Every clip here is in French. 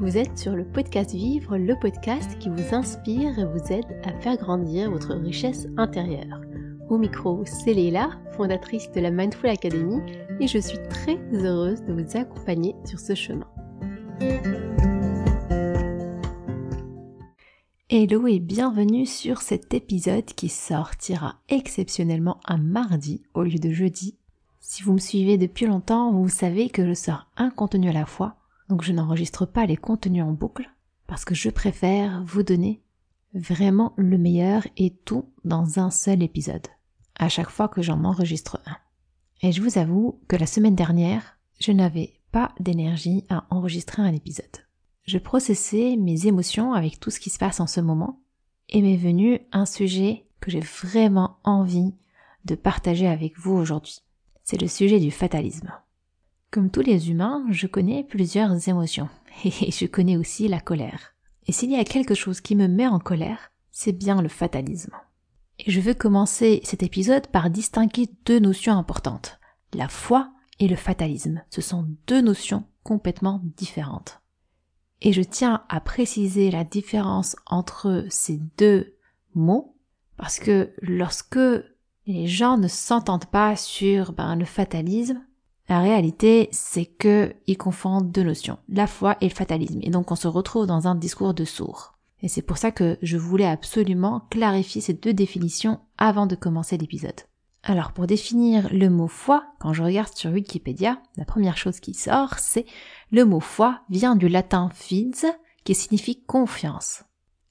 Vous êtes sur le podcast Vivre, le podcast qui vous inspire et vous aide à faire grandir votre richesse intérieure. Au micro, c'est Leila, fondatrice de la Mindful Academy, et je suis très heureuse de vous accompagner sur ce chemin. Hello et bienvenue sur cet épisode qui sortira exceptionnellement un mardi au lieu de jeudi. Si vous me suivez depuis longtemps, vous savez que je sors un contenu à la fois donc je n'enregistre pas les contenus en boucle parce que je préfère vous donner vraiment le meilleur et tout dans un seul épisode, à chaque fois que j'en enregistre un. Et je vous avoue que la semaine dernière, je n'avais pas d'énergie à enregistrer un épisode. Je processais mes émotions avec tout ce qui se passe en ce moment et m'est venu un sujet que j'ai vraiment envie de partager avec vous aujourd'hui. C'est le sujet du fatalisme. Comme tous les humains, je connais plusieurs émotions. Et je connais aussi la colère. Et s'il y a quelque chose qui me met en colère, c'est bien le fatalisme. Et je veux commencer cet épisode par distinguer deux notions importantes. La foi et le fatalisme. Ce sont deux notions complètement différentes. Et je tiens à préciser la différence entre ces deux mots parce que lorsque les gens ne s'entendent pas sur ben, le fatalisme, la réalité, c'est que ils confondent deux notions, la foi et le fatalisme. Et donc on se retrouve dans un discours de sourds. Et c'est pour ça que je voulais absolument clarifier ces deux définitions avant de commencer l'épisode. Alors pour définir le mot foi, quand je regarde sur Wikipédia, la première chose qui sort, c'est le mot foi vient du latin fides, qui signifie confiance.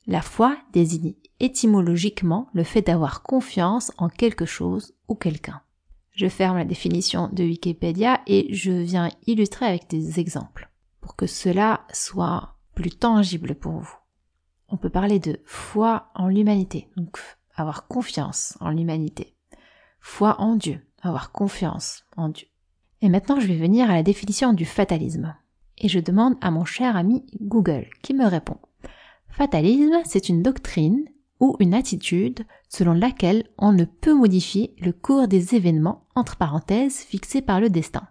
La foi désigne étymologiquement le fait d'avoir confiance en quelque chose ou quelqu'un. Je ferme la définition de Wikipédia et je viens illustrer avec des exemples pour que cela soit plus tangible pour vous. On peut parler de foi en l'humanité, donc avoir confiance en l'humanité. Foi en Dieu, avoir confiance en Dieu. Et maintenant, je vais venir à la définition du fatalisme. Et je demande à mon cher ami Google qui me répond. Fatalisme, c'est une doctrine ou une attitude selon laquelle on ne peut modifier le cours des événements entre parenthèses fixés par le destin.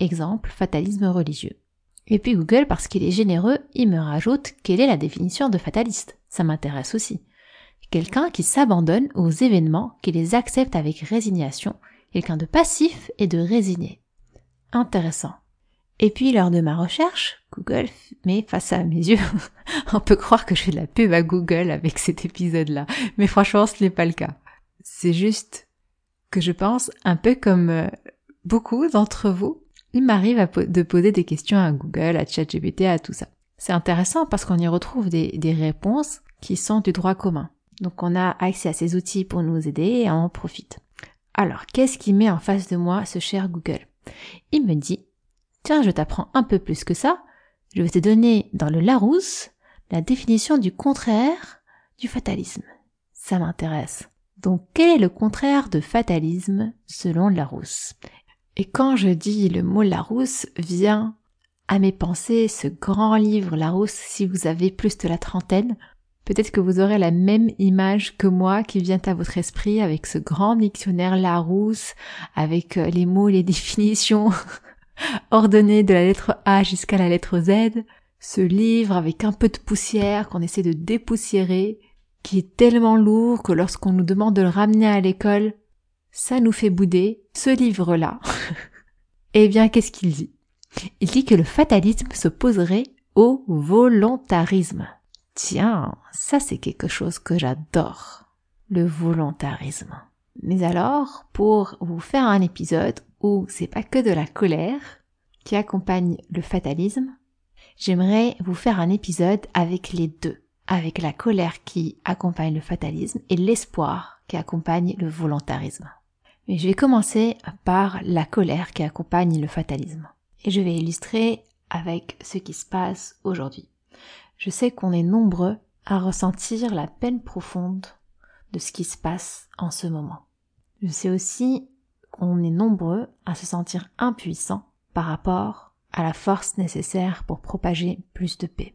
Exemple, fatalisme religieux. Et puis Google, parce qu'il est généreux, il me rajoute quelle est la définition de fataliste. Ça m'intéresse aussi. Quelqu'un qui s'abandonne aux événements, qui les accepte avec résignation, quelqu'un de passif et de résigné. Intéressant. Et puis lors de ma recherche, Google met face à mes yeux, on peut croire que je fais de la pub à Google avec cet épisode-là, mais franchement ce n'est pas le cas. C'est juste que je pense un peu comme euh, beaucoup d'entre vous, il m'arrive de poser des questions à Google, à ChatGPT, à tout ça. C'est intéressant parce qu'on y retrouve des, des réponses qui sont du droit commun. Donc on a accès à ces outils pour nous aider et on en profite. Alors, qu'est-ce qui met en face de moi ce cher Google? Il me dit Tiens, je t'apprends un peu plus que ça. Je vais te donner dans le Larousse la définition du contraire du fatalisme. Ça m'intéresse. Donc, quel est le contraire de fatalisme selon Larousse? Et quand je dis le mot Larousse, vient à mes pensées ce grand livre Larousse si vous avez plus de la trentaine. Peut-être que vous aurez la même image que moi qui vient à votre esprit avec ce grand dictionnaire Larousse, avec les mots, les définitions ordonné de la lettre A jusqu'à la lettre Z, ce livre avec un peu de poussière qu'on essaie de dépoussiérer, qui est tellement lourd que lorsqu'on nous demande de le ramener à l'école, ça nous fait bouder, ce livre-là. eh bien, qu'est-ce qu'il dit? Il dit que le fatalisme s'opposerait au volontarisme. Tiens, ça c'est quelque chose que j'adore. Le volontarisme. Mais alors, pour vous faire un épisode où c'est pas que de la colère qui accompagne le fatalisme, j'aimerais vous faire un épisode avec les deux, avec la colère qui accompagne le fatalisme et l'espoir qui accompagne le volontarisme. Mais je vais commencer par la colère qui accompagne le fatalisme. Et je vais illustrer avec ce qui se passe aujourd'hui. Je sais qu'on est nombreux à ressentir la peine profonde de ce qui se passe en ce moment. Je sais aussi qu'on est nombreux à se sentir impuissants par rapport à la force nécessaire pour propager plus de paix.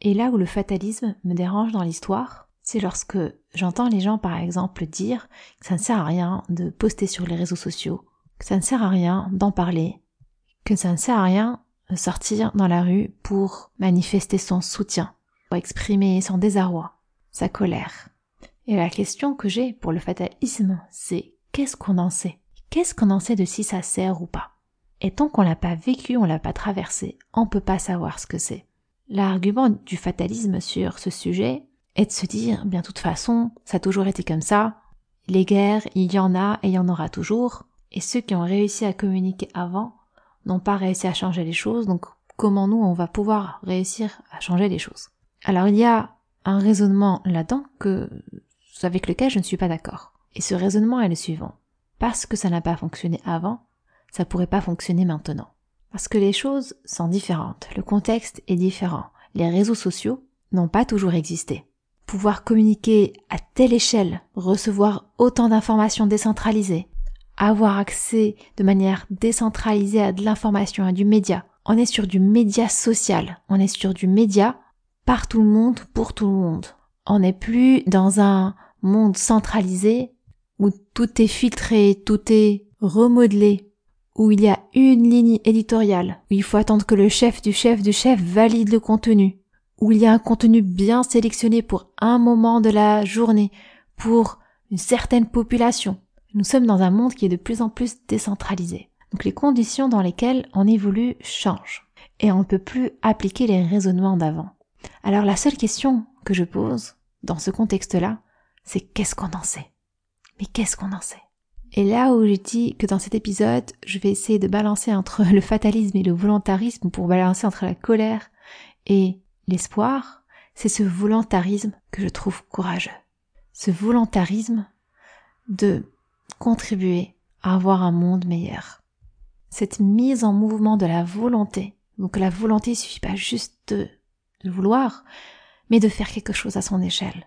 Et là où le fatalisme me dérange dans l'histoire, c'est lorsque j'entends les gens par exemple dire que ça ne sert à rien de poster sur les réseaux sociaux, que ça ne sert à rien d'en parler, que ça ne sert à rien sortir dans la rue pour manifester son soutien, pour exprimer son désarroi, sa colère. Et la question que j'ai pour le fatalisme, c'est qu'est-ce qu'on en sait? Qu'est-ce qu'on en sait de si ça sert ou pas? Et tant qu'on l'a pas vécu, on l'a pas traversé, on peut pas savoir ce que c'est. L'argument du fatalisme sur ce sujet est de se dire, bien, de toute façon, ça a toujours été comme ça. Les guerres, il y en a et il y en aura toujours. Et ceux qui ont réussi à communiquer avant n'ont pas réussi à changer les choses. Donc, comment nous, on va pouvoir réussir à changer les choses? Alors, il y a un raisonnement là-dedans que, avec lequel je ne suis pas d'accord. Et ce raisonnement est le suivant. Parce que ça n'a pas fonctionné avant, ça pourrait pas fonctionner maintenant. Parce que les choses sont différentes, le contexte est différent, les réseaux sociaux n'ont pas toujours existé. Pouvoir communiquer à telle échelle, recevoir autant d'informations décentralisées, avoir accès de manière décentralisée à de l'information, à du média. On est sur du média social, on est sur du média par tout le monde, pour tout le monde. On n'est plus dans un monde centralisé où tout est filtré, tout est remodelé, où il y a une ligne éditoriale, où il faut attendre que le chef du chef du chef valide le contenu, où il y a un contenu bien sélectionné pour un moment de la journée, pour une certaine population. Nous sommes dans un monde qui est de plus en plus décentralisé. Donc les conditions dans lesquelles on évolue changent. Et on ne peut plus appliquer les raisonnements d'avant. Alors la seule question que je pose dans ce contexte-là, c'est qu'est-ce qu'on en sait? Mais qu'est-ce qu'on en sait? Et là où j'ai dit que dans cet épisode, je vais essayer de balancer entre le fatalisme et le volontarisme pour balancer entre la colère et l'espoir, c'est ce volontarisme que je trouve courageux. Ce volontarisme de contribuer à avoir un monde meilleur. Cette mise en mouvement de la volonté. Donc la volonté, suffit pas juste de, de vouloir, mais de faire quelque chose à son échelle.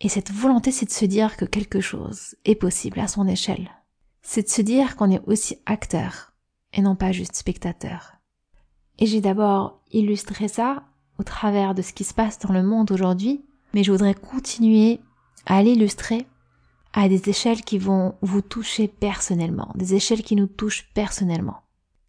Et cette volonté, c'est de se dire que quelque chose est possible à son échelle. C'est de se dire qu'on est aussi acteur et non pas juste spectateur. Et j'ai d'abord illustré ça au travers de ce qui se passe dans le monde aujourd'hui, mais je voudrais continuer à l'illustrer à des échelles qui vont vous toucher personnellement, des échelles qui nous touchent personnellement.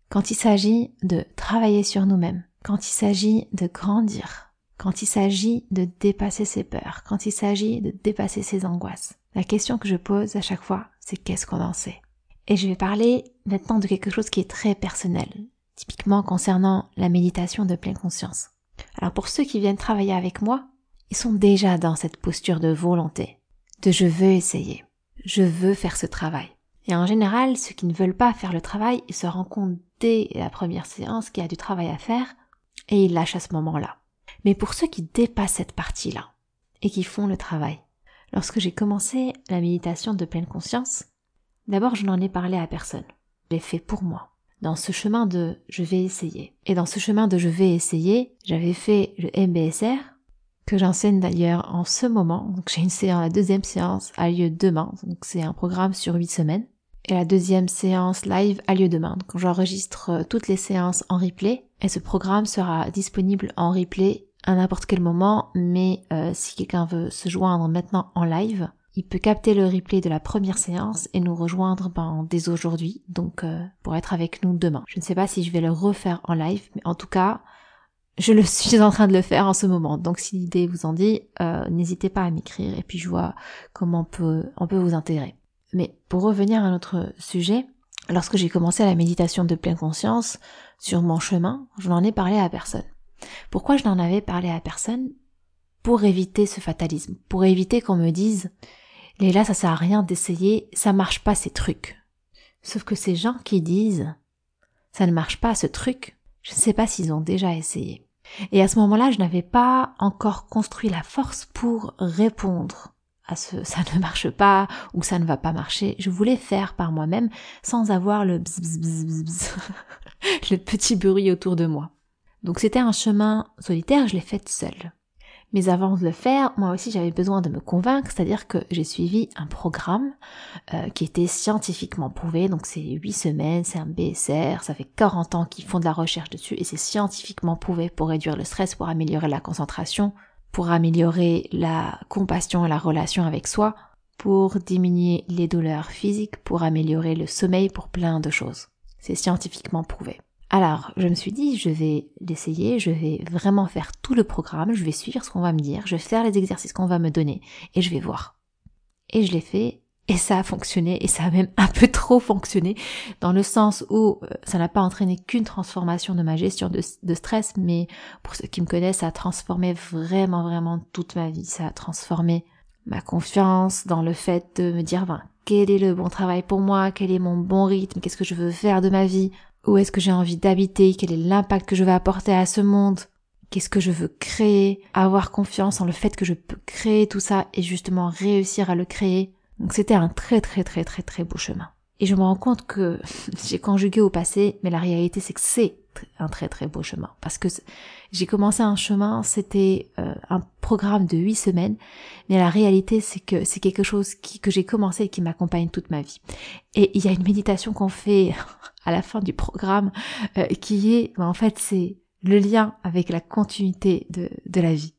Quand il s'agit de travailler sur nous-mêmes, quand il s'agit de grandir, quand il s'agit de dépasser ses peurs, quand il s'agit de dépasser ses angoisses. La question que je pose à chaque fois, c'est qu'est-ce qu'on en sait? Et je vais parler maintenant de quelque chose qui est très personnel, typiquement concernant la méditation de pleine conscience. Alors pour ceux qui viennent travailler avec moi, ils sont déjà dans cette posture de volonté, de je veux essayer, je veux faire ce travail. Et en général, ceux qui ne veulent pas faire le travail, ils se rendent compte dès la première séance qu'il y a du travail à faire et ils lâchent à ce moment-là. Mais pour ceux qui dépassent cette partie-là et qui font le travail, lorsque j'ai commencé la méditation de pleine conscience, d'abord je n'en ai parlé à personne. Je l'ai fait pour moi. Dans ce chemin de je vais essayer. Et dans ce chemin de je vais essayer, j'avais fait le MBSR, que j'enseigne d'ailleurs en ce moment. Donc j'ai une séance, la deuxième séance a lieu demain. Donc c'est un programme sur huit semaines. Et la deuxième séance live a lieu demain. Donc j'enregistre toutes les séances en replay. Et ce programme sera disponible en replay à n'importe quel moment, mais euh, si quelqu'un veut se joindre maintenant en live, il peut capter le replay de la première séance et nous rejoindre ben, dès aujourd'hui, donc euh, pour être avec nous demain. Je ne sais pas si je vais le refaire en live, mais en tout cas, je le suis en train de le faire en ce moment. Donc si l'idée vous en dit, euh, n'hésitez pas à m'écrire et puis je vois comment on peut, on peut vous intégrer. Mais pour revenir à notre sujet, lorsque j'ai commencé la méditation de pleine conscience, sur mon chemin, je n'en ai parlé à personne. Pourquoi je n'en avais parlé à personne Pour éviter ce fatalisme, pour éviter qu'on me dise Léla, ça sert à rien d'essayer, ça marche pas ces trucs. Sauf que ces gens qui disent ça ne marche pas ce truc, je ne sais pas s'ils ont déjà essayé. Et à ce moment-là, je n'avais pas encore construit la force pour répondre à ce ça ne marche pas ou ça ne va pas marcher. Je voulais faire par moi-même sans avoir le bzz bzz bzz le petit bruit autour de moi. Donc c'était un chemin solitaire, je l'ai fait seule. Mais avant de le faire, moi aussi j'avais besoin de me convaincre, c'est-à-dire que j'ai suivi un programme euh, qui était scientifiquement prouvé, donc c'est 8 semaines, c'est un BSR, ça fait 40 ans qu'ils font de la recherche dessus et c'est scientifiquement prouvé pour réduire le stress, pour améliorer la concentration, pour améliorer la compassion et la relation avec soi, pour diminuer les douleurs physiques, pour améliorer le sommeil, pour plein de choses. C'est scientifiquement prouvé. Alors, je me suis dit, je vais l'essayer, je vais vraiment faire tout le programme, je vais suivre ce qu'on va me dire, je vais faire les exercices qu'on va me donner, et je vais voir. Et je l'ai fait, et ça a fonctionné, et ça a même un peu trop fonctionné, dans le sens où euh, ça n'a pas entraîné qu'une transformation de ma gestion de, stress, mais pour ceux qui me connaissent, ça a transformé vraiment, vraiment toute ma vie. Ça a transformé ma confiance dans le fait de me dire, ben, quel est le bon travail pour moi, quel est mon bon rythme, qu'est-ce que je veux faire de ma vie, où est-ce que j'ai envie d'habiter, quel est l'impact que je veux apporter à ce monde, qu'est-ce que je veux créer, avoir confiance en le fait que je peux créer tout ça et justement réussir à le créer. Donc c'était un très très très très très beau chemin. Et je me rends compte que j'ai conjugué au passé, mais la réalité c'est que c'est un très très beau chemin. Parce que j'ai commencé un chemin, c'était euh, un programme de huit semaines, mais la réalité c'est que c'est quelque chose qui, que j'ai commencé et qui m'accompagne toute ma vie. Et il y a une méditation qu'on fait à la fin du programme euh, qui est, ben, en fait c'est le lien avec la continuité de, de la vie.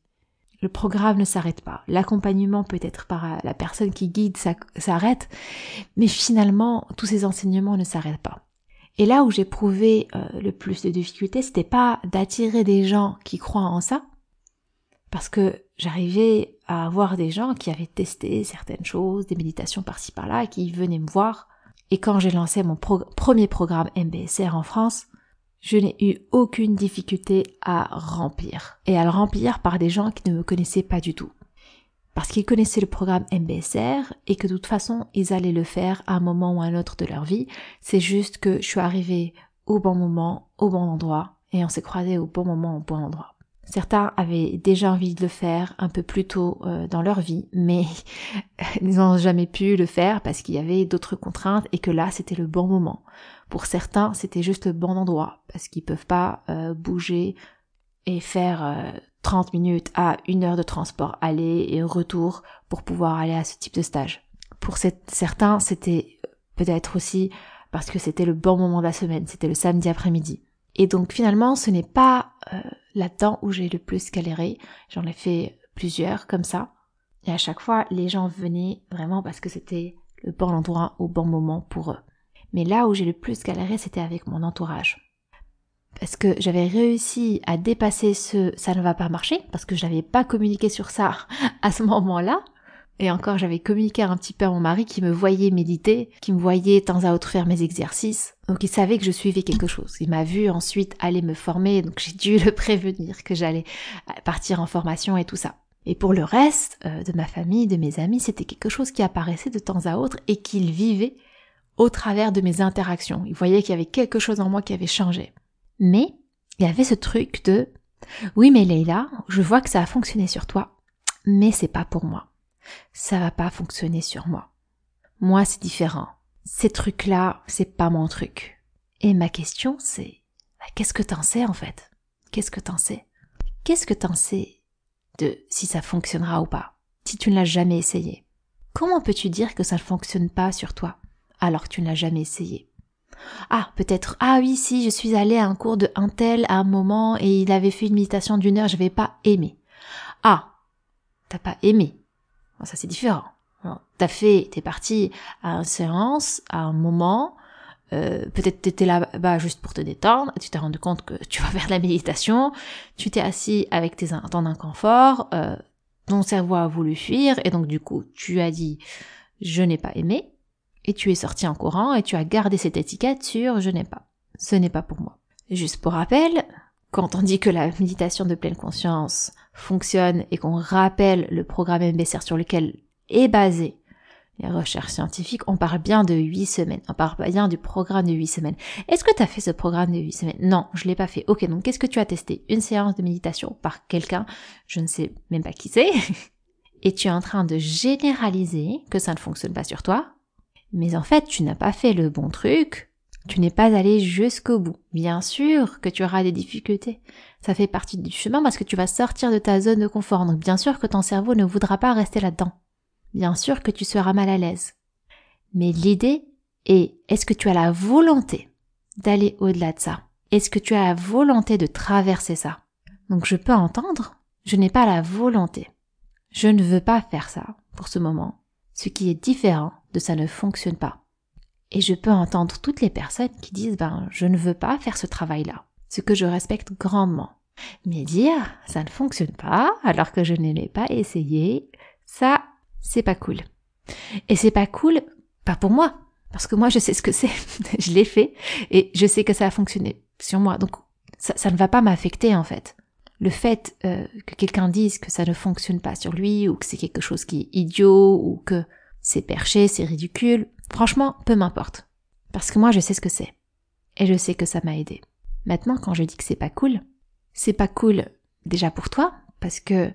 Le programme ne s'arrête pas. L'accompagnement peut être par la personne qui guide s'arrête, mais finalement, tous ces enseignements ne s'arrêtent pas. Et là où j'ai prouvé euh, le plus de difficultés, c'était pas d'attirer des gens qui croient en ça, parce que j'arrivais à avoir des gens qui avaient testé certaines choses, des méditations par-ci par-là, qui venaient me voir. Et quand j'ai lancé mon premier programme MBSR en France, je n'ai eu aucune difficulté à remplir. Et à le remplir par des gens qui ne me connaissaient pas du tout. Parce qu'ils connaissaient le programme MBSR et que de toute façon, ils allaient le faire à un moment ou à un autre de leur vie. C'est juste que je suis arrivée au bon moment, au bon endroit, et on s'est croisés au bon moment, au bon endroit. Certains avaient déjà envie de le faire un peu plus tôt euh, dans leur vie, mais ils n'ont jamais pu le faire parce qu'il y avait d'autres contraintes et que là c'était le bon moment. Pour certains, c'était juste le bon endroit parce qu'ils peuvent pas euh, bouger et faire 30 euh, minutes à une heure de transport aller et retour pour pouvoir aller à ce type de stage. Pour certains, c'était peut-être aussi parce que c'était le bon moment de la semaine, c'était le samedi après-midi. Et donc finalement, ce n'est pas euh, là-dedans où j'ai le plus galéré. J'en ai fait plusieurs comme ça. Et à chaque fois, les gens venaient vraiment parce que c'était le bon endroit au bon moment pour eux. Mais là où j'ai le plus galéré, c'était avec mon entourage. Parce que j'avais réussi à dépasser ce ça ne va pas marcher, parce que je n'avais pas communiqué sur ça à ce moment-là. Et encore, j'avais communiqué un petit peu à mon mari qui me voyait méditer, qui me voyait temps à autre faire mes exercices. Donc il savait que je suivais quelque chose. Il m'a vu ensuite aller me former, donc j'ai dû le prévenir que j'allais partir en formation et tout ça. Et pour le reste euh, de ma famille, de mes amis, c'était quelque chose qui apparaissait de temps à autre et qu'ils vivaient au travers de mes interactions. Ils voyaient qu'il y avait quelque chose en moi qui avait changé. Mais il y avait ce truc de oui mais Leïla, je vois que ça a fonctionné sur toi, mais c'est pas pour moi. Ça va pas fonctionner sur moi. Moi c'est différent. Ces trucs-là, c'est pas mon truc. Et ma question c'est bah, qu'est-ce que t'en sais en fait? Qu'est-ce que t'en sais? Qu'est-ce que t'en sais de si ça fonctionnera ou pas Si tu ne l'as jamais essayé? Comment peux-tu dire que ça ne fonctionne pas sur toi alors que tu n'as jamais essayé? Ah, peut-être, ah oui, si, je suis allée à un cours de un tel à un moment et il avait fait une méditation d'une heure, je n'avais pas aimé. Ah, t'as pas aimé. ça c'est différent. T'as fait, t'es parti à une séance, à un moment, euh, peut-être t'étais là-bas juste pour te détendre, tu t'es rendu compte que tu vas faire de la méditation, tu t'es assis avec tes, ton inconfort, euh, ton cerveau a voulu fuir, et donc du coup tu as dit je n'ai pas aimé, et tu es sorti en courant et tu as gardé cette étiquette sur je n'ai pas. Ce n'est pas pour moi. Juste pour rappel, quand on dit que la méditation de pleine conscience fonctionne et qu'on rappelle le programme MBSR sur lequel est basé les recherches scientifiques, on parle bien de 8 semaines. On parle bien du programme de 8 semaines. Est-ce que tu as fait ce programme de 8 semaines? Non, je l'ai pas fait. Ok, donc qu'est-ce que tu as testé? Une séance de méditation par quelqu'un, je ne sais même pas qui c'est, et tu es en train de généraliser que ça ne fonctionne pas sur toi, mais en fait, tu n'as pas fait le bon truc, tu n'es pas allé jusqu'au bout. Bien sûr que tu auras des difficultés. Ça fait partie du chemin parce que tu vas sortir de ta zone de confort. Donc bien sûr que ton cerveau ne voudra pas rester là-dedans. Bien sûr que tu seras mal à l'aise. Mais l'idée est, est-ce que tu as la volonté d'aller au-delà de ça? Est-ce que tu as la volonté de traverser ça? Donc je peux entendre, je n'ai pas la volonté. Je ne veux pas faire ça pour ce moment. Ce qui est différent de ça ne fonctionne pas. Et je peux entendre toutes les personnes qui disent ben je ne veux pas faire ce travail-là, ce que je respecte grandement. Mais dire ça ne fonctionne pas alors que je ne l'ai pas essayé, ça c'est pas cool. Et c'est pas cool pas pour moi parce que moi je sais ce que c'est, je l'ai fait et je sais que ça a fonctionné sur moi. Donc ça, ne va pas m'affecter en fait. Le fait euh, que quelqu'un dise que ça ne fonctionne pas sur lui ou que c'est quelque chose qui est idiot ou que c'est perché, c'est ridicule, franchement, peu m'importe. Parce que moi je sais ce que c'est. Et je sais que ça m'a aidé. Maintenant quand je dis que c'est pas cool, c'est pas cool déjà pour toi parce que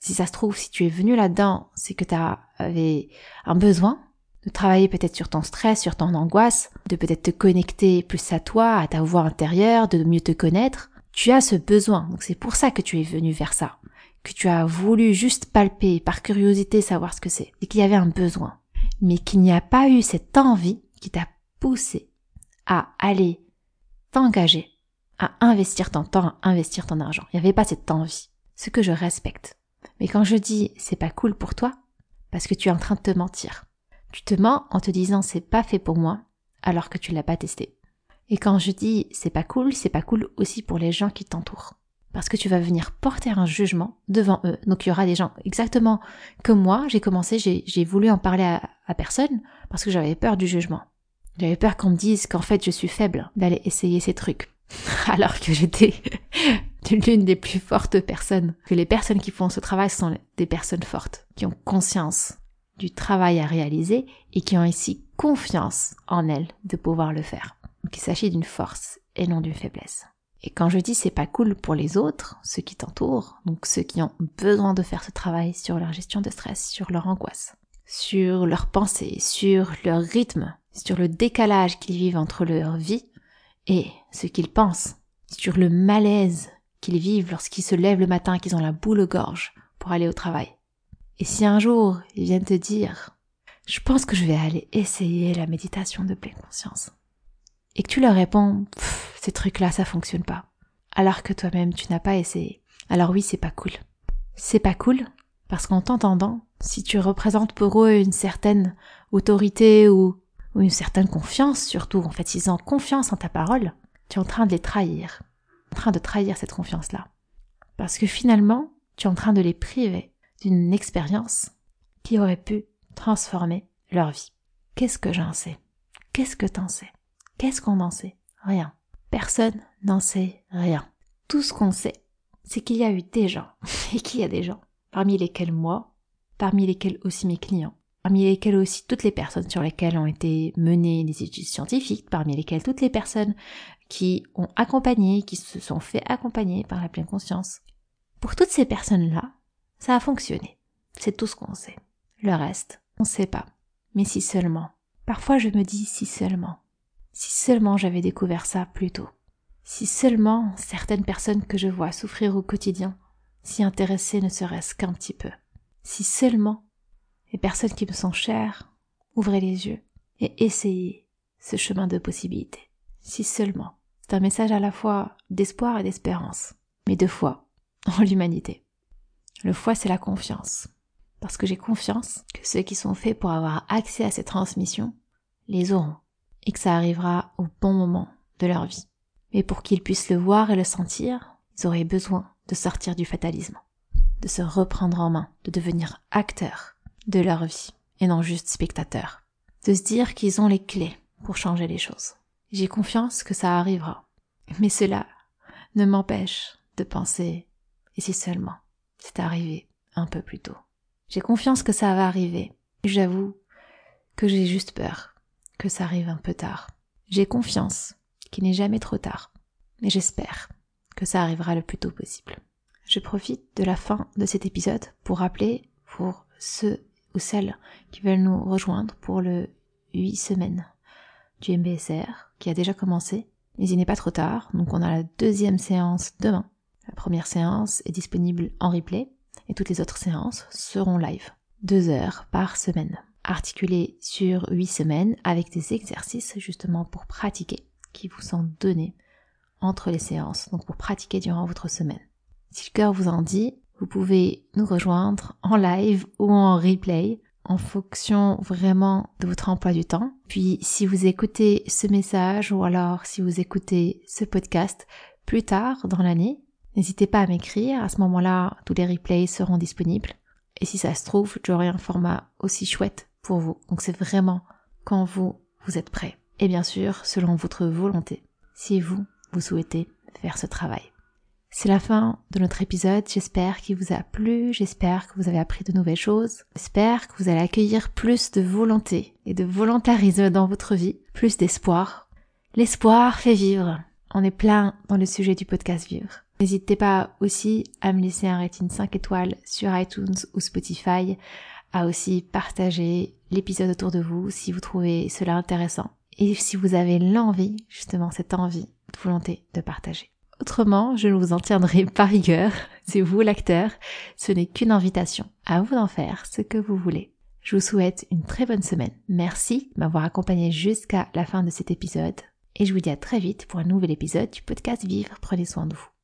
si ça se trouve, si tu es venu là-dedans, c'est que tu avais un besoin de travailler peut-être sur ton stress, sur ton angoisse, de peut-être te connecter plus à toi, à ta voix intérieure, de mieux te connaître. Tu as ce besoin, donc c'est pour ça que tu es venu vers ça, que tu as voulu juste palper par curiosité savoir ce que c'est, et qu'il y avait un besoin, mais qu'il n'y a pas eu cette envie qui t'a poussé à aller t'engager, à investir ton temps, à investir ton argent. Il n'y avait pas cette envie, ce que je respecte. Mais quand je dis c'est pas cool pour toi, parce que tu es en train de te mentir, tu te mens en te disant c'est pas fait pour moi alors que tu l'as pas testé. Et quand je dis c'est pas cool, c'est pas cool aussi pour les gens qui t'entourent. Parce que tu vas venir porter un jugement devant eux. Donc il y aura des gens exactement comme moi, j'ai commencé, j'ai voulu en parler à, personne parce que j'avais peur du jugement. J'avais peur qu'on me dise qu'en fait je suis faible d'aller essayer ces trucs. Alors que j'étais l'une des plus fortes personnes. Que les personnes qui font ce travail sont des personnes fortes, qui ont conscience du travail à réaliser et qui ont ici confiance en elles de pouvoir le faire. Donc il s'agit d'une force et non d'une faiblesse. Et quand je dis c'est pas cool pour les autres, ceux qui t'entourent, donc ceux qui ont besoin de faire ce travail sur leur gestion de stress, sur leur angoisse, sur leurs pensées, sur leur rythme, sur le décalage qu'ils vivent entre leur vie et ce qu'ils pensent, sur le malaise qu'ils vivent lorsqu'ils se lèvent le matin qu'ils ont la boule aux gorge pour aller au travail, et si un jour ils viennent te dire je pense que je vais aller essayer la méditation de pleine conscience. Et que tu leur réponds ces trucs-là ça fonctionne pas. Alors que toi-même tu n'as pas essayé. Alors oui, c'est pas cool. C'est pas cool parce qu'en t'entendant, si tu représentes pour eux une certaine autorité ou, une certaine confiance surtout, en fait, s'ils ont confiance en ta parole, tu es en train de les trahir. En train de trahir cette confiance-là. Parce que finalement, tu es en train de les priver d'une expérience qui aurait pu transformer leur vie. Qu'est-ce que j'en sais? Qu'est-ce que t'en sais? Qu'est-ce qu'on en sait? Rien. Personne n'en sait rien. Tout ce qu'on sait, c'est qu'il y a eu des gens, et qu'il y a des gens, parmi lesquels moi, parmi lesquels aussi mes clients, parmi lesquels aussi toutes les personnes sur lesquelles ont été menées des études scientifiques, parmi lesquelles toutes les personnes qui ont accompagné, qui se sont fait accompagner par la pleine conscience. Pour toutes ces personnes-là, ça a fonctionné. C'est tout ce qu'on sait. Le reste, on ne sait pas. Mais si seulement. Parfois je me dis si seulement. Si seulement j'avais découvert ça plus tôt. Si seulement certaines personnes que je vois souffrir au quotidien s'y intéressaient ne serait-ce qu'un petit peu. Si seulement les personnes qui me sont chères ouvraient les yeux et essayaient ce chemin de possibilités. Si seulement. C'est un message à la fois d'espoir et d'espérance, mais deux fois en l'humanité. Le foie, c'est la confiance. Parce que j'ai confiance que ceux qui sont faits pour avoir accès à ces transmissions les auront et que ça arrivera au bon moment de leur vie. Mais pour qu'ils puissent le voir et le sentir, ils auraient besoin de sortir du fatalisme, de se reprendre en main, de devenir acteurs de leur vie et non juste spectateurs, de se dire qu'ils ont les clés pour changer les choses. J'ai confiance que ça arrivera. Mais cela ne m'empêche de penser, et si seulement c'est arrivé un peu plus tôt. J'ai confiance que ça va arriver. J'avoue que j'ai juste peur que ça arrive un peu tard. J'ai confiance qu'il n'est jamais trop tard. Mais j'espère que ça arrivera le plus tôt possible. Je profite de la fin de cet épisode pour rappeler pour ceux ou celles qui veulent nous rejoindre pour le 8 semaines du MBSR qui a déjà commencé. Mais il n'est pas trop tard, donc on a la deuxième séance demain la première séance est disponible en replay et toutes les autres séances seront live. Deux heures par semaine, articulées sur huit semaines avec des exercices justement pour pratiquer qui vous sont donnés entre les séances, donc pour pratiquer durant votre semaine. Si le cœur vous en dit, vous pouvez nous rejoindre en live ou en replay en fonction vraiment de votre emploi du temps. Puis si vous écoutez ce message ou alors si vous écoutez ce podcast plus tard dans l'année, n'hésitez pas à m'écrire. À ce moment-là, tous les replays seront disponibles. Et si ça se trouve, j'aurai un format aussi chouette pour vous. Donc c'est vraiment quand vous, vous êtes prêt. Et bien sûr, selon votre volonté. Si vous, vous souhaitez faire ce travail. C'est la fin de notre épisode. J'espère qu'il vous a plu. J'espère que vous avez appris de nouvelles choses. J'espère que vous allez accueillir plus de volonté et de volontarisme dans votre vie. Plus d'espoir. L'espoir fait vivre. On est plein dans le sujet du podcast Vivre. N'hésitez pas aussi à me laisser un rating 5 étoiles sur iTunes ou Spotify, à aussi partager l'épisode autour de vous si vous trouvez cela intéressant et si vous avez l'envie, justement cette envie, volonté de partager. Autrement, je ne vous en tiendrai pas rigueur, c'est vous l'acteur, ce n'est qu'une invitation, à vous d'en faire ce que vous voulez. Je vous souhaite une très bonne semaine. Merci de m'avoir accompagné jusqu'à la fin de cet épisode et je vous dis à très vite pour un nouvel épisode du podcast Vivre. Prenez soin de vous.